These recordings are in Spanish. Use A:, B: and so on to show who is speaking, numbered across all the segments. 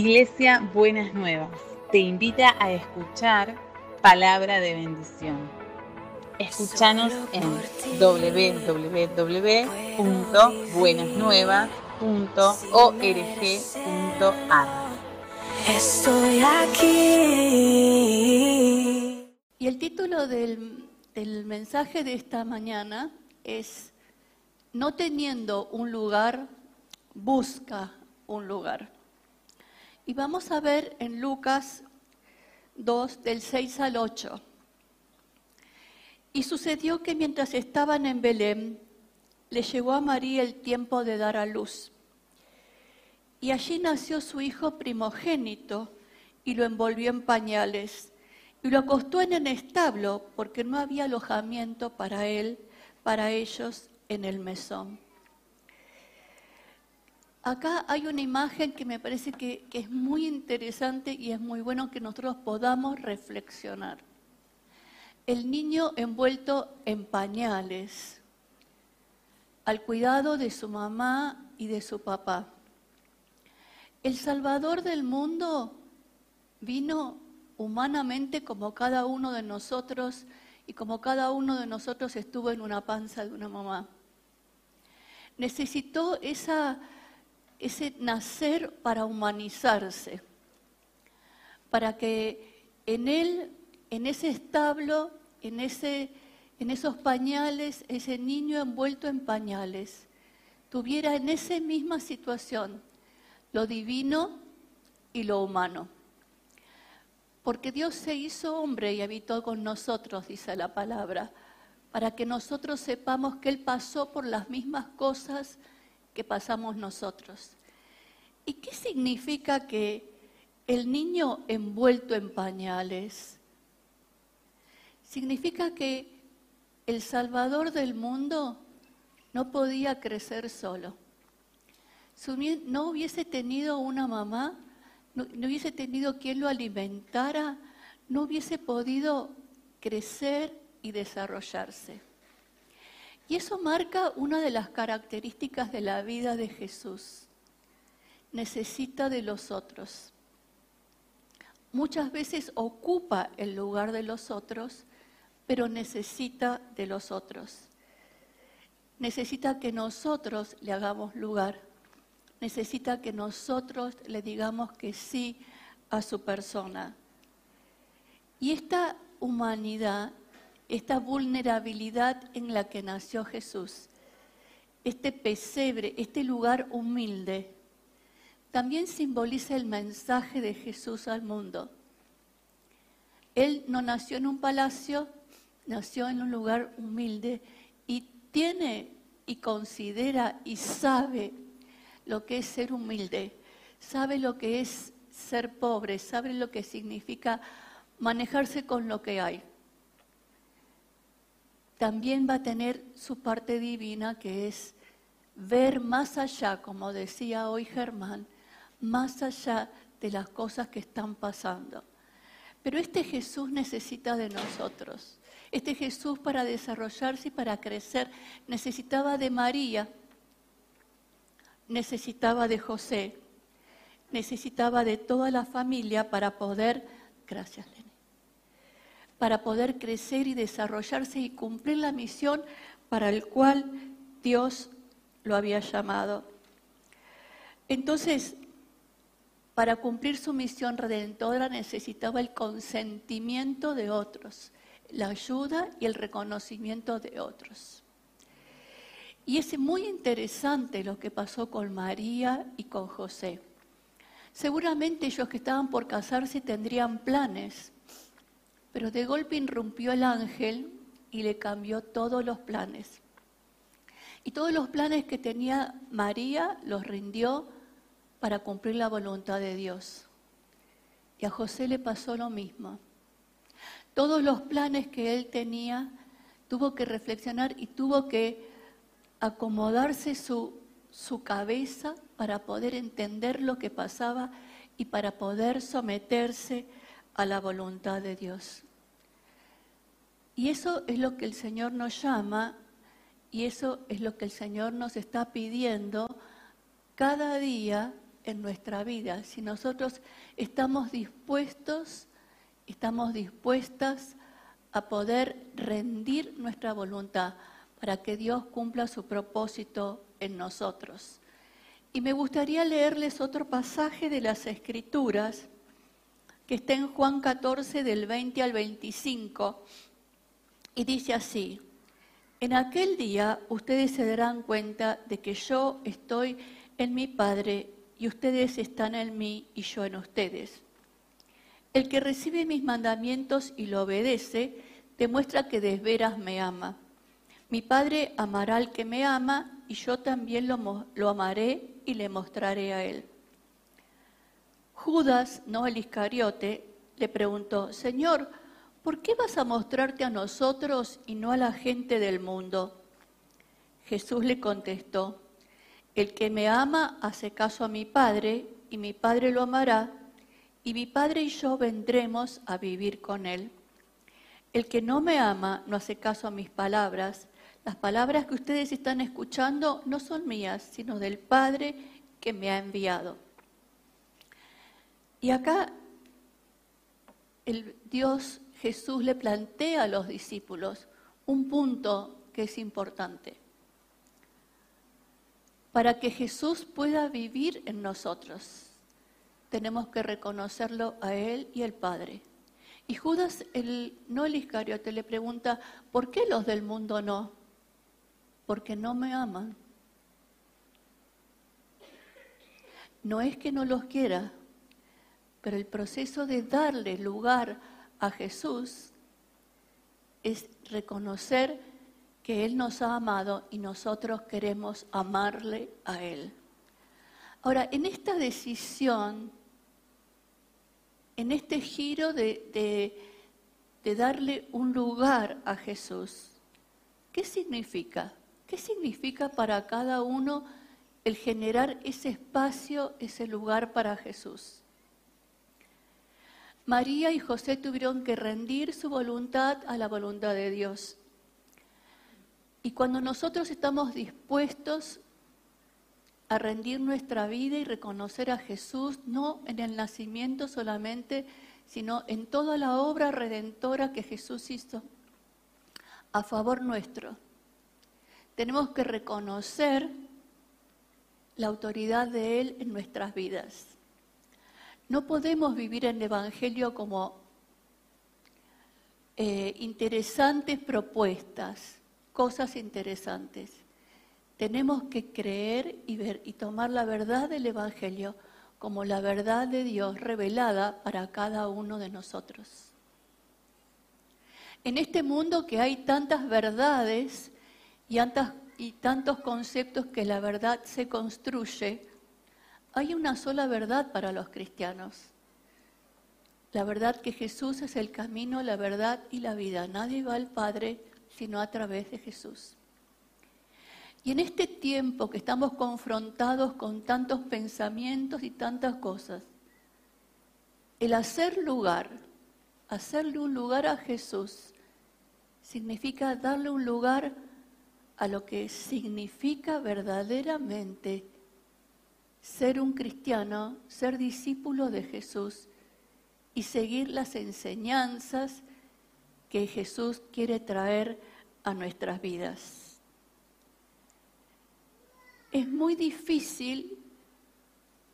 A: Iglesia Buenas Nuevas te invita a escuchar palabra de bendición. Escúchanos en www.buenasnuevas.org.ar.
B: Estoy aquí.
C: Y el título del, del mensaje de esta mañana es No teniendo un lugar, busca un lugar. Y vamos a ver en Lucas 2, del 6 al 8. Y sucedió que mientras estaban en Belén, le llegó a María el tiempo de dar a luz. Y allí nació su hijo primogénito y lo envolvió en pañales y lo acostó en el establo porque no había alojamiento para él, para ellos en el mesón. Acá hay una imagen que me parece que, es muy interesante y es muy bueno que nosotros podamos reflexionar. El niño envuelto en pañales, al cuidado de su mamá y de su papá. El Salvador del mundo vino humanamente como cada uno de nosotros y como cada uno de nosotros estuvo en una panza de una mamá. Necesitó esa ese nacer para humanizarse, para que en él, en ese establo, en, ese, en esos pañales, ese niño envuelto en pañales, tuviera en esa misma situación lo divino y lo humano. Porque Dios se hizo hombre y habitó con nosotros, dice la palabra, para que nosotros sepamos que Él pasó por las mismas cosas que pasamos nosotros. ¿Y qué significa que el niño envuelto en pañales? Significa que el Salvador del mundo no podía crecer solo. No hubiese tenido una mamá, no hubiese tenido quien lo alimentara, no hubiese podido crecer y desarrollarse. Y eso marca una de las características de la vida de Jesús. Necesita de los otros. Muchas veces ocupa el lugar de los otros, pero necesita de los otros. Necesita que nosotros le hagamos lugar. Necesita que nosotros le digamos que sí a su persona. Y esta humanidad esta vulnerabilidad en la que nació Jesús, este pesebre, este lugar humilde, también simboliza el mensaje de Jesús al mundo. Él no nació en un palacio, nació en un lugar humilde y tiene y considera y sabe lo que es ser humilde, sabe lo que es ser pobre, sabe lo que significa manejarse con lo que hay también va a tener su parte divina que es ver más allá, como decía hoy Germán, más allá de las cosas que están pasando. Pero este Jesús necesita de nosotros. Este Jesús para desarrollarse y para crecer necesitaba de María, necesitaba de José, necesitaba de toda la familia para poder, gracias para poder crecer y desarrollarse y cumplir la misión para el cual Dios lo había llamado. Entonces, para cumplir su misión redentora necesitaba el consentimiento de otros, la ayuda y el reconocimiento de otros. Y es muy interesante lo que pasó con María y con José. Seguramente ellos que estaban por casarse tendrían planes, pero de golpe irrumpió el ángel y le cambió todos los planes. Y todos los planes que tenía María los rindió para cumplir la voluntad de Dios. Y a José le pasó lo mismo. Todos los planes que él tenía, tuvo que reflexionar y tuvo que acomodarse su, su cabeza para poder entender lo que pasaba y para poder someterse a la voluntad de Dios. Y eso es lo que el Señor nos llama y eso es lo que el Señor nos está pidiendo cada día en nuestra vida, si nosotros estamos dispuestos, estamos dispuestas a poder rendir nuestra voluntad para que Dios cumpla su propósito en nosotros. Y me gustaría leerles otro pasaje de las Escrituras que está en Juan 14 del 20 al 25 y dice así, en aquel día ustedes se darán cuenta de que yo estoy en mi Padre y ustedes están en mí y yo en ustedes. El que recibe mis mandamientos y lo obedece, demuestra que de veras me ama. Mi Padre amará al que me ama y yo también lo, lo amaré y le mostraré a él. Judas, no el Iscariote, le preguntó, Señor, ¿por qué vas a mostrarte a nosotros y no a la gente del mundo? Jesús le contestó, el que me ama hace caso a mi Padre y mi Padre lo amará y mi Padre y yo vendremos a vivir con él. El que no me ama no hace caso a mis palabras. Las palabras que ustedes están escuchando no son mías, sino del Padre que me ha enviado. Y acá el Dios Jesús le plantea a los discípulos un punto que es importante. Para que Jesús pueda vivir en nosotros, tenemos que reconocerlo a Él y al Padre. Y Judas, el, no el Iscariote, le pregunta, ¿por qué los del mundo no? Porque no me aman. No es que no los quiera, pero el proceso de darle lugar a Jesús es reconocer que Él nos ha amado y nosotros queremos amarle a Él. Ahora, en esta decisión, en este giro de, darle un lugar a Jesús, ¿qué significa? ¿Qué significa para cada uno el generar ese espacio, ese lugar para Jesús? María y José tuvieron que rendir su voluntad a la voluntad de Dios. Y cuando nosotros estamos dispuestos a rendir nuestra vida y reconocer a Jesús, no en el nacimiento solamente, sino en toda la obra redentora que Jesús hizo a favor nuestro, tenemos que reconocer la autoridad de Él en nuestras vidas. No podemos vivir el Evangelio como eh, interesantes propuestas, cosas interesantes. Tenemos que creer y ver y tomar la verdad del Evangelio como la verdad de Dios revelada para cada uno de nosotros. En este mundo que hay tantas verdades y tantos conceptos que la verdad se construye, hay una sola verdad para los cristianos. La verdad que Jesús es el camino, la verdad y la vida. Nadie va al Padre sino a través de Jesús. Y en este tiempo que estamos confrontados con tantos pensamientos y tantas cosas, el hacer lugar, hacerle un lugar a Jesús, significa darle un lugar a lo que significa verdaderamente ser un cristiano, ser discípulo de Jesús y seguir las enseñanzas que Jesús quiere traer a nuestras vidas. Es muy difícil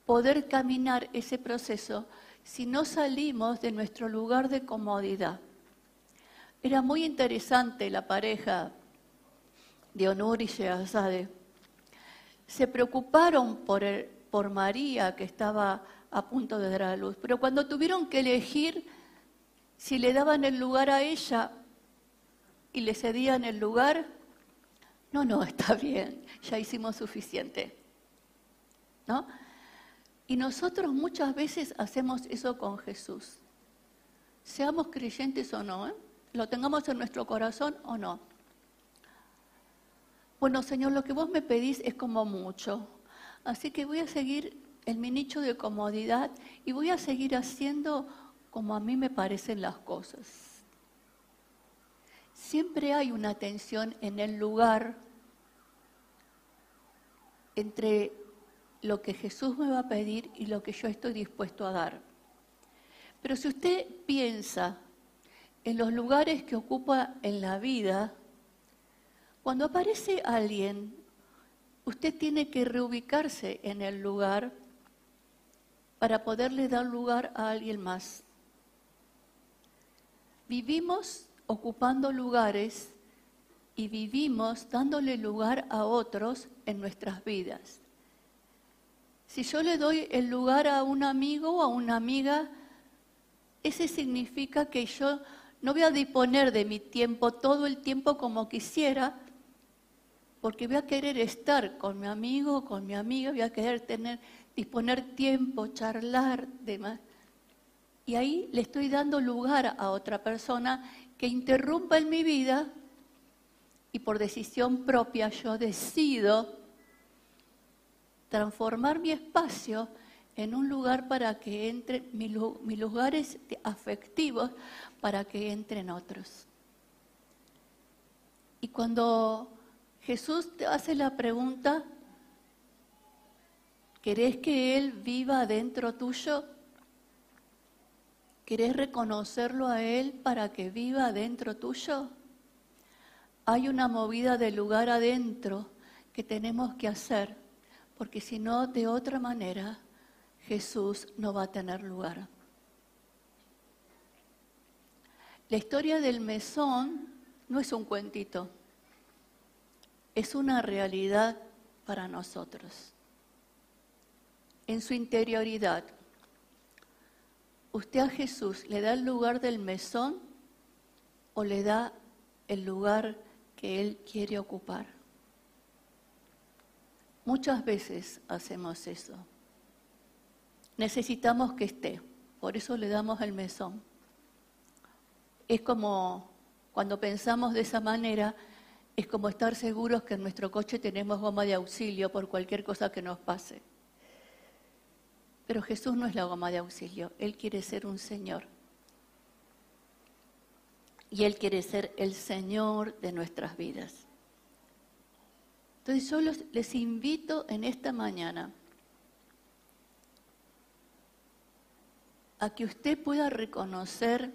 C: poder caminar ese proceso si no salimos de nuestro lugar de comodidad. Era muy interesante la pareja de Honor y Sheazade. Se preocuparon por, por María, que estaba a punto de dar a luz, pero cuando tuvieron que elegir si le daban el lugar a ella y le cedían el lugar, no, no, está bien, ya hicimos suficiente. ¿No? Y nosotros muchas veces hacemos eso con Jesús. Seamos creyentes o no, ¿eh? lo tengamos en nuestro corazón o no. Bueno, Señor, lo que vos me pedís es como mucho. Así que voy a seguir en mi nicho de comodidad y voy a seguir haciendo como a mí me parecen las cosas. Siempre hay una tensión en el lugar entre lo que Jesús me va a pedir y lo que yo estoy dispuesto a dar. Pero si usted piensa en los lugares que ocupa en la vida, cuando aparece alguien, usted tiene que reubicarse en el lugar para poderle dar lugar a alguien más. Vivimos ocupando lugares y vivimos dándole lugar a otros en nuestras vidas. Si yo le doy el lugar a un amigo o a una amiga, ese significa que yo no voy a disponer de mi tiempo todo el tiempo como quisiera, porque voy a querer estar con mi amigo, con mi amiga, voy a querer tener, disponer tiempo, charlar, demás. Y ahí le estoy dando lugar a otra persona que interrumpa en mi vida y por decisión propia yo decido transformar mi espacio en un lugar para que entren mis lugares afectivos para que entren otros. Y cuando Jesús te hace la pregunta, ¿querés que Él viva dentro tuyo? ¿Querés reconocerlo a Él para que viva dentro tuyo? Hay una movida de lugar adentro que tenemos que hacer, porque si no, de otra manera, Jesús no va a tener lugar. La historia del mesón no es un cuentito, es una realidad para nosotros. En su interioridad, ¿usted a Jesús le da el lugar del mesón o le da el lugar que Él quiere ocupar? Muchas veces hacemos eso. Necesitamos que esté, por eso le damos el mesón. Es como cuando pensamos de esa manera, es como estar seguros que en nuestro coche tenemos goma de auxilio por cualquier cosa que nos pase. Pero Jesús no es la goma de auxilio, Él quiere ser un Señor. Y Él quiere ser el Señor de nuestras vidas. Entonces yo les invito en esta mañana a que usted pueda reconocer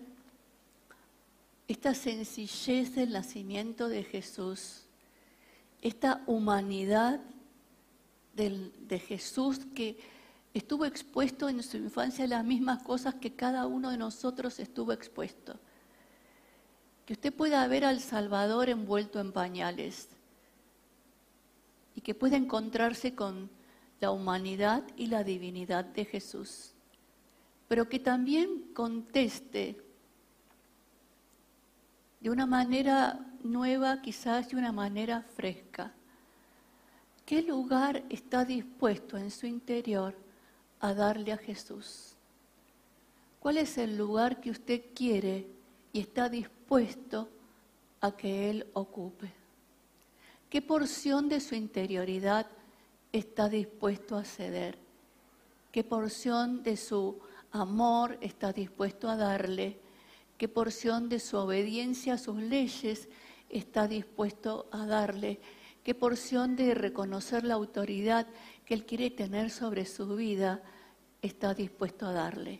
C: esta sencillez del nacimiento de Jesús, esta humanidad de Jesús que estuvo expuesto en su infancia a las mismas cosas que cada uno de nosotros estuvo expuesto. Que usted pueda ver al Salvador envuelto en pañales y que pueda encontrarse con la humanidad y la divinidad de Jesús, pero que también conteste de una manera nueva, quizás de una manera fresca. ¿Qué lugar está dispuesto en su interior a darle a Jesús? ¿Cuál es el lugar que usted quiere y está dispuesto a que Él ocupe? ¿Qué porción de su interioridad está dispuesto a ceder? ¿Qué porción de su amor está dispuesto a darle? Qué porción de su obediencia a sus leyes está dispuesto a darle, qué porción de reconocer la autoridad que Él quiere tener sobre su vida está dispuesto a darle.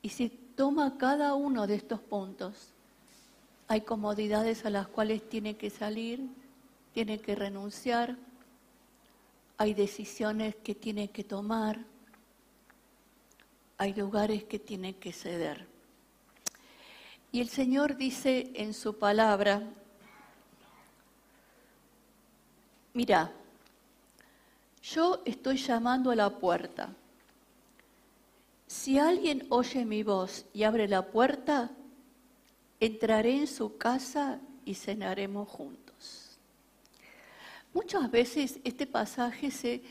C: Y si toma cada uno de estos puntos, hay comodidades a las cuales tiene que salir, tiene que renunciar, hay decisiones que tiene que tomar, hay lugares que tiene que ceder. Y el Señor dice en su palabra, mira, yo estoy llamando a la puerta. Si alguien oye mi voz y abre la puerta, entraré en su casa y cenaremos juntos. Muchas veces este pasaje se,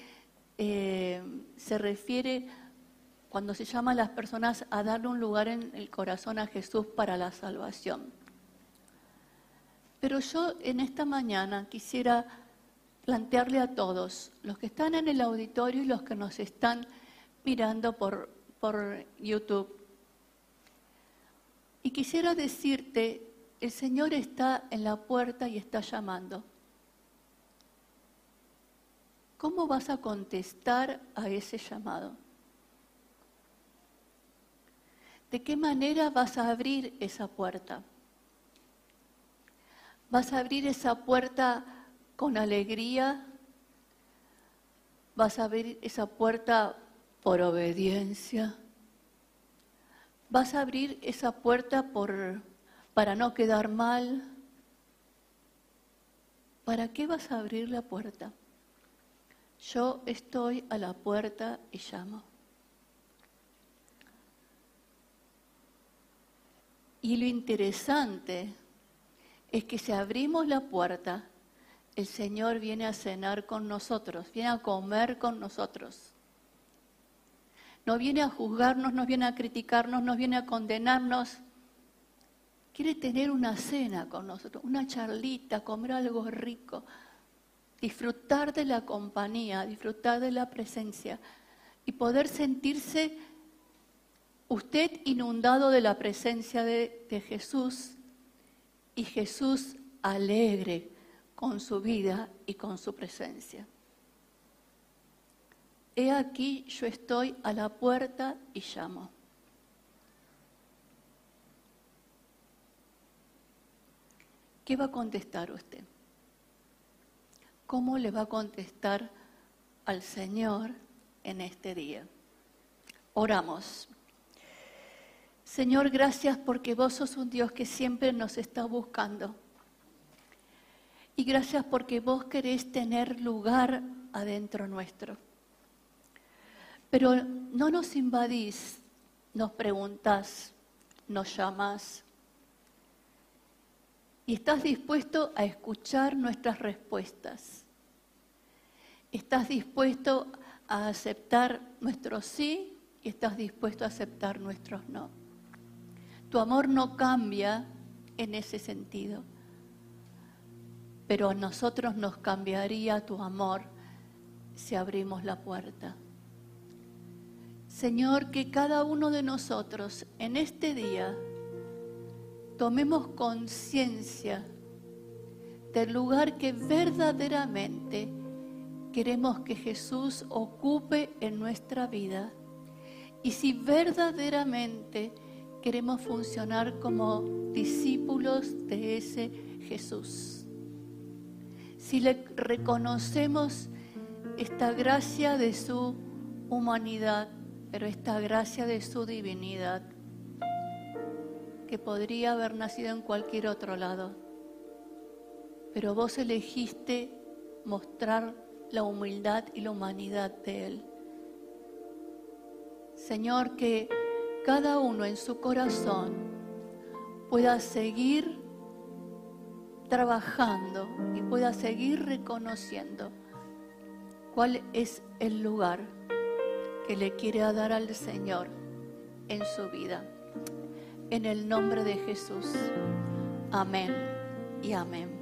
C: eh, se refiere cuando se llama a las personas a darle un lugar en el corazón a Jesús para la salvación. Pero yo en esta mañana quisiera plantearle a todos, los que están en el auditorio y los que nos están mirando por, por YouTube, y quisiera decirte, el Señor está en la puerta y está llamando. ¿Cómo vas a contestar a ese llamado? ¿De qué manera vas a abrir esa puerta? ¿Vas a abrir esa puerta con alegría? ¿Vas a abrir esa puerta por obediencia? ¿Vas a abrir esa puerta por, para no quedar mal? ¿Para qué vas a abrir la puerta? Yo estoy a la puerta y llamo. Y lo interesante es que si abrimos la puerta, el Señor viene a cenar con nosotros, viene a comer con nosotros. No viene a juzgarnos, no viene a criticarnos, no viene a condenarnos. Quiere tener una cena con nosotros, una charlita, comer algo rico, disfrutar de la compañía, disfrutar de la presencia y poder sentirse usted inundado de la presencia de, Jesús y Jesús alegre con su vida y con su presencia. He aquí yo estoy a la puerta y llamo. ¿Qué va a contestar usted? ¿Cómo le va a contestar al Señor en este día? Oramos. Señor, gracias porque vos sos un Dios que siempre nos está buscando. Y gracias porque vos querés tener lugar adentro nuestro. Pero no nos invadís, nos preguntás, nos llamás. Y estás dispuesto a escuchar nuestras respuestas. Estás dispuesto a aceptar nuestros sí y estás dispuesto a aceptar nuestros no. Tu amor no cambia en ese sentido, pero a nosotros nos cambiaría tu amor si abrimos la puerta. Señor, que cada uno de nosotros en este día tomemos conciencia del lugar que verdaderamente queremos que Jesús ocupe en nuestra vida. Y si verdaderamente queremos funcionar como discípulos de ese Jesús. Si le reconocemos esta gracia de su humanidad, pero esta gracia de su divinidad, que podría haber nacido en cualquier otro lado, pero vos elegiste mostrar la humildad y la humanidad de Él. Señor, que cada uno en su corazón pueda seguir trabajando y pueda seguir reconociendo cuál es el lugar que le quiere dar al Señor en su vida. En el nombre de Jesús. Amén y amén.